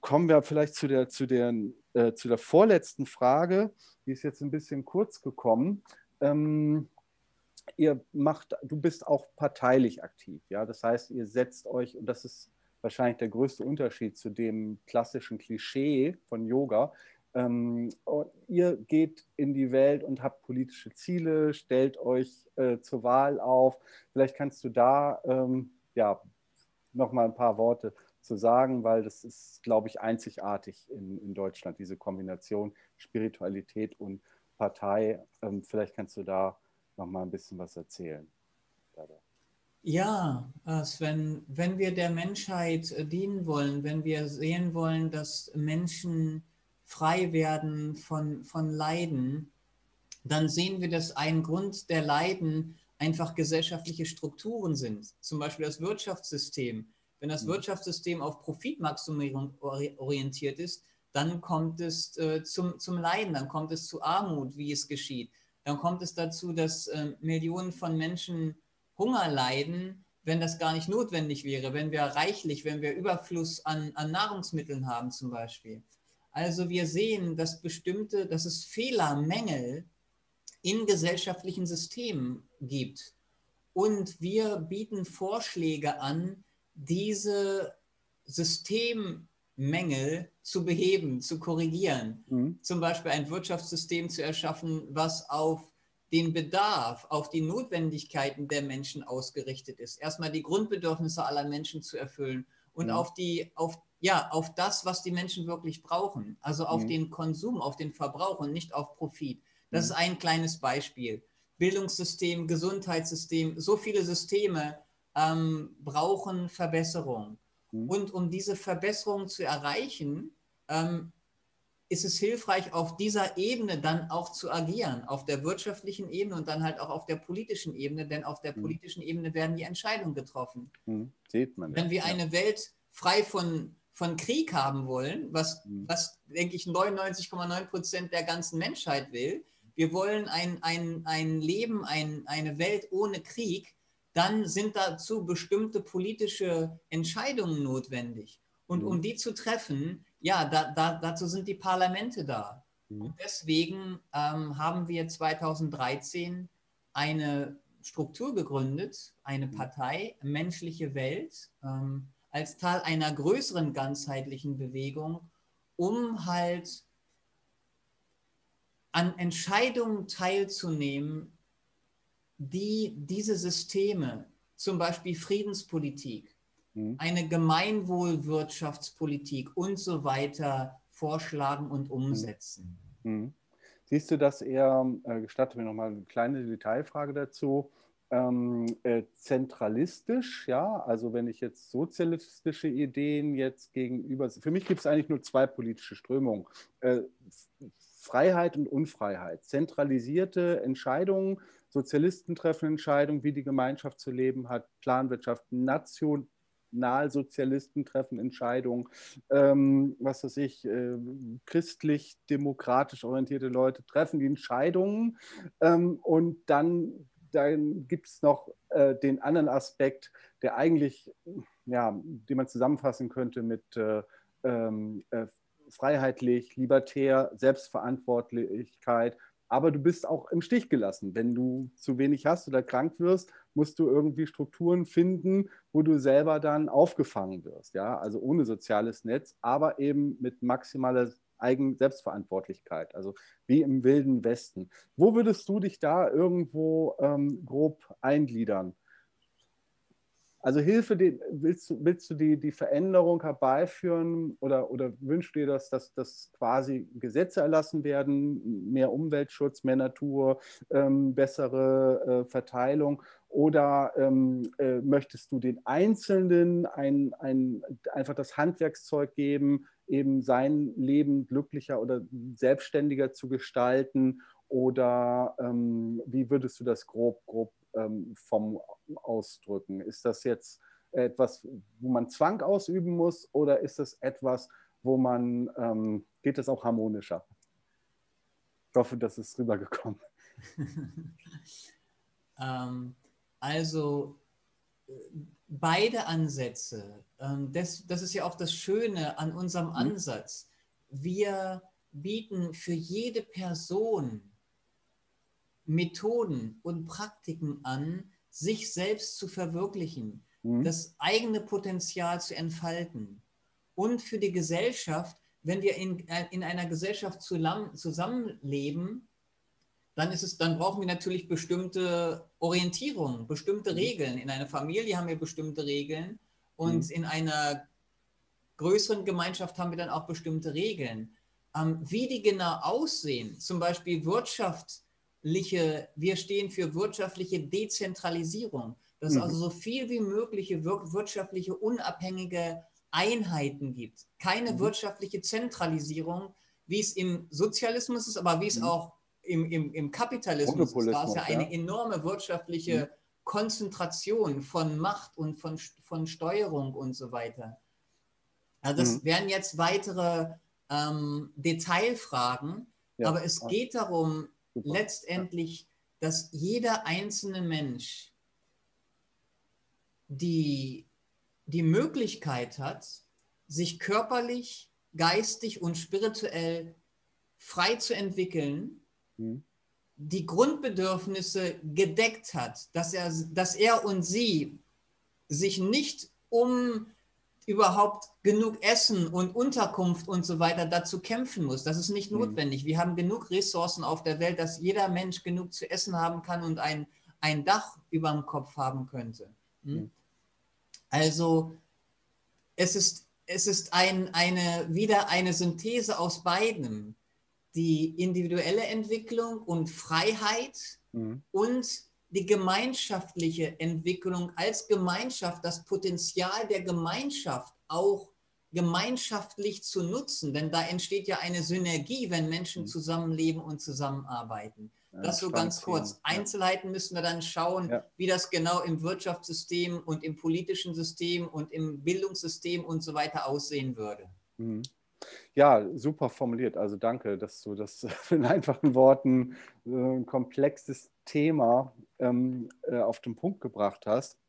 kommen wir vielleicht zu der, zu, der, äh, zu der vorletzten Frage. Die ist jetzt ein bisschen kurz gekommen. Ähm, ihr macht, du bist auch parteilich aktiv, ja. Das heißt, ihr setzt euch, und das ist wahrscheinlich der größte Unterschied zu dem klassischen Klischee von Yoga. Ähm, ihr geht in die Welt und habt politische Ziele, stellt euch äh, zur Wahl auf. Vielleicht kannst du da ähm, ja, noch mal ein paar Worte zu sagen, weil das ist, glaube ich, einzigartig in, in Deutschland, diese Kombination Spiritualität und Partei. Ähm, vielleicht kannst du da noch mal ein bisschen was erzählen. Ja, äh, Sven, wenn wir der Menschheit äh, dienen wollen, wenn wir sehen wollen, dass Menschen frei werden von, von Leiden, dann sehen wir, dass ein Grund der Leiden einfach gesellschaftliche Strukturen sind. Zum Beispiel das Wirtschaftssystem. Wenn das mhm. Wirtschaftssystem auf Profitmaximierung orientiert ist, dann kommt es äh, zum, zum Leiden, dann kommt es zu Armut, wie es geschieht. Dann kommt es dazu, dass äh, Millionen von Menschen Hunger leiden, wenn das gar nicht notwendig wäre, wenn wir reichlich, wenn wir Überfluss an, an Nahrungsmitteln haben zum Beispiel. Also wir sehen, dass bestimmte, dass es Fehler, Mängel in gesellschaftlichen Systemen gibt. Und wir bieten Vorschläge an, diese Systemmängel zu beheben, zu korrigieren. Mhm. Zum Beispiel ein Wirtschaftssystem zu erschaffen, was auf den Bedarf, auf die Notwendigkeiten der Menschen ausgerichtet ist. Erstmal die Grundbedürfnisse aller Menschen zu erfüllen und mhm. auf, die, auf, ja, auf das, was die Menschen wirklich brauchen. Also auf mhm. den Konsum, auf den Verbrauch und nicht auf Profit. Das mhm. ist ein kleines Beispiel. Bildungssystem, Gesundheitssystem, so viele Systeme ähm, brauchen Verbesserung. Mhm. Und um diese Verbesserung zu erreichen, ähm, ist es hilfreich, auf dieser Ebene dann auch zu agieren, auf der wirtschaftlichen Ebene und dann halt auch auf der politischen Ebene, denn auf der mhm. politischen Ebene werden die Entscheidungen getroffen. Mhm. Sieht man. Wenn wir ja. eine Welt frei von, von Krieg haben wollen, was, mhm. was denke ich, 99,9 Prozent der ganzen Menschheit will, wir wollen ein, ein, ein Leben, ein, eine Welt ohne Krieg, dann sind dazu bestimmte politische Entscheidungen notwendig. Und um mhm. die zu treffen, ja, da, da, dazu sind die Parlamente da. Mhm. Und deswegen ähm, haben wir 2013 eine Struktur gegründet, eine mhm. Partei, Menschliche Welt, ähm, als Teil einer größeren ganzheitlichen Bewegung, um halt an Entscheidungen teilzunehmen, die diese Systeme, zum Beispiel Friedenspolitik, mhm. eine Gemeinwohlwirtschaftspolitik und so weiter vorschlagen und mhm. umsetzen. Mhm. Siehst du das eher, äh, gestatte mir nochmal eine kleine Detailfrage dazu, ähm, äh, zentralistisch, ja, also wenn ich jetzt sozialistische Ideen jetzt gegenüber, für mich gibt es eigentlich nur zwei politische Strömungen, äh, Freiheit und Unfreiheit, zentralisierte Entscheidungen, Sozialisten treffen Entscheidungen, wie die Gemeinschaft zu leben hat, Planwirtschaft, Nation, Nationalsozialisten treffen Entscheidungen, ähm, was weiß ich, äh, christlich-demokratisch orientierte Leute treffen die Entscheidungen ähm, und dann, dann gibt es noch äh, den anderen Aspekt, der eigentlich, ja, den man zusammenfassen könnte mit äh, ähm, äh freiheitlich, libertär, Selbstverantwortlichkeit, aber du bist auch im Stich gelassen. Wenn du zu wenig hast oder krank wirst, musst du irgendwie Strukturen finden, wo du selber dann aufgefangen wirst. Ja? Also ohne soziales Netz, aber eben mit maximaler Eigen Selbstverantwortlichkeit, also wie im wilden Westen. Wo würdest du dich da irgendwo ähm, grob eingliedern? Also Hilfe, die, willst du, willst du die, die Veränderung herbeiführen oder, oder wünschst du dir, dass, dass, dass quasi Gesetze erlassen werden, mehr Umweltschutz, mehr Natur, ähm, bessere äh, Verteilung? Oder ähm, äh, möchtest du den Einzelnen ein, ein, einfach das Handwerkszeug geben, eben sein Leben glücklicher oder selbstständiger zu gestalten? Oder ähm, wie würdest du das grob, grob ähm, vom Ausdrücken? Ist das jetzt etwas, wo man Zwang ausüben muss oder ist das etwas, wo man, ähm, geht es auch harmonischer? Ich hoffe, das ist rübergekommen. ähm, also beide Ansätze. Ähm, das, das ist ja auch das Schöne an unserem mhm. Ansatz. Wir bieten für jede Person Methoden und Praktiken an, sich selbst zu verwirklichen, mhm. das eigene Potenzial zu entfalten. Und für die Gesellschaft, wenn wir in, äh, in einer Gesellschaft zusammenleben, dann, ist es, dann brauchen wir natürlich bestimmte Orientierungen, bestimmte mhm. Regeln. In einer Familie haben wir bestimmte Regeln und mhm. in einer größeren Gemeinschaft haben wir dann auch bestimmte Regeln. Ähm, wie die genau aussehen, zum Beispiel wirtschaftliche, wir stehen für wirtschaftliche Dezentralisierung, dass es mhm. also so viel wie mögliche wirtschaftliche unabhängige Einheiten gibt. Keine mhm. wirtschaftliche Zentralisierung, wie es im Sozialismus ist, aber wie es mhm. auch im, im, im Kapitalismus ist. Da ist ja eine enorme wirtschaftliche mhm. Konzentration von Macht und von, von Steuerung und so weiter. Also das mhm. wären jetzt weitere ähm, Detailfragen, ja. aber es geht darum, Super. letztendlich, dass jeder einzelne Mensch die, die Möglichkeit hat, sich körperlich, geistig und spirituell frei zu entwickeln, mhm. die Grundbedürfnisse gedeckt hat, dass er, dass er und sie sich nicht um überhaupt genug Essen und Unterkunft und so weiter dazu kämpfen muss. Das ist nicht mhm. notwendig. Wir haben genug Ressourcen auf der Welt, dass jeder Mensch genug zu essen haben kann und ein, ein Dach über dem Kopf haben könnte. Hm? Also es ist, es ist ein, eine, wieder eine Synthese aus beidem. Die individuelle Entwicklung und Freiheit mhm. und die gemeinschaftliche Entwicklung als Gemeinschaft, das Potenzial der Gemeinschaft auch gemeinschaftlich zu nutzen, denn da entsteht ja eine Synergie, wenn Menschen mhm. zusammenleben und zusammenarbeiten. Ja, das so ganz kurz. Einzelheiten müssen wir dann schauen, ja. wie das genau im Wirtschaftssystem und im politischen System und im Bildungssystem und so weiter aussehen würde. Mhm. Ja, super formuliert. Also danke, dass du das in einfachen Worten äh, ein komplexes Thema ähm, äh, auf den Punkt gebracht hast.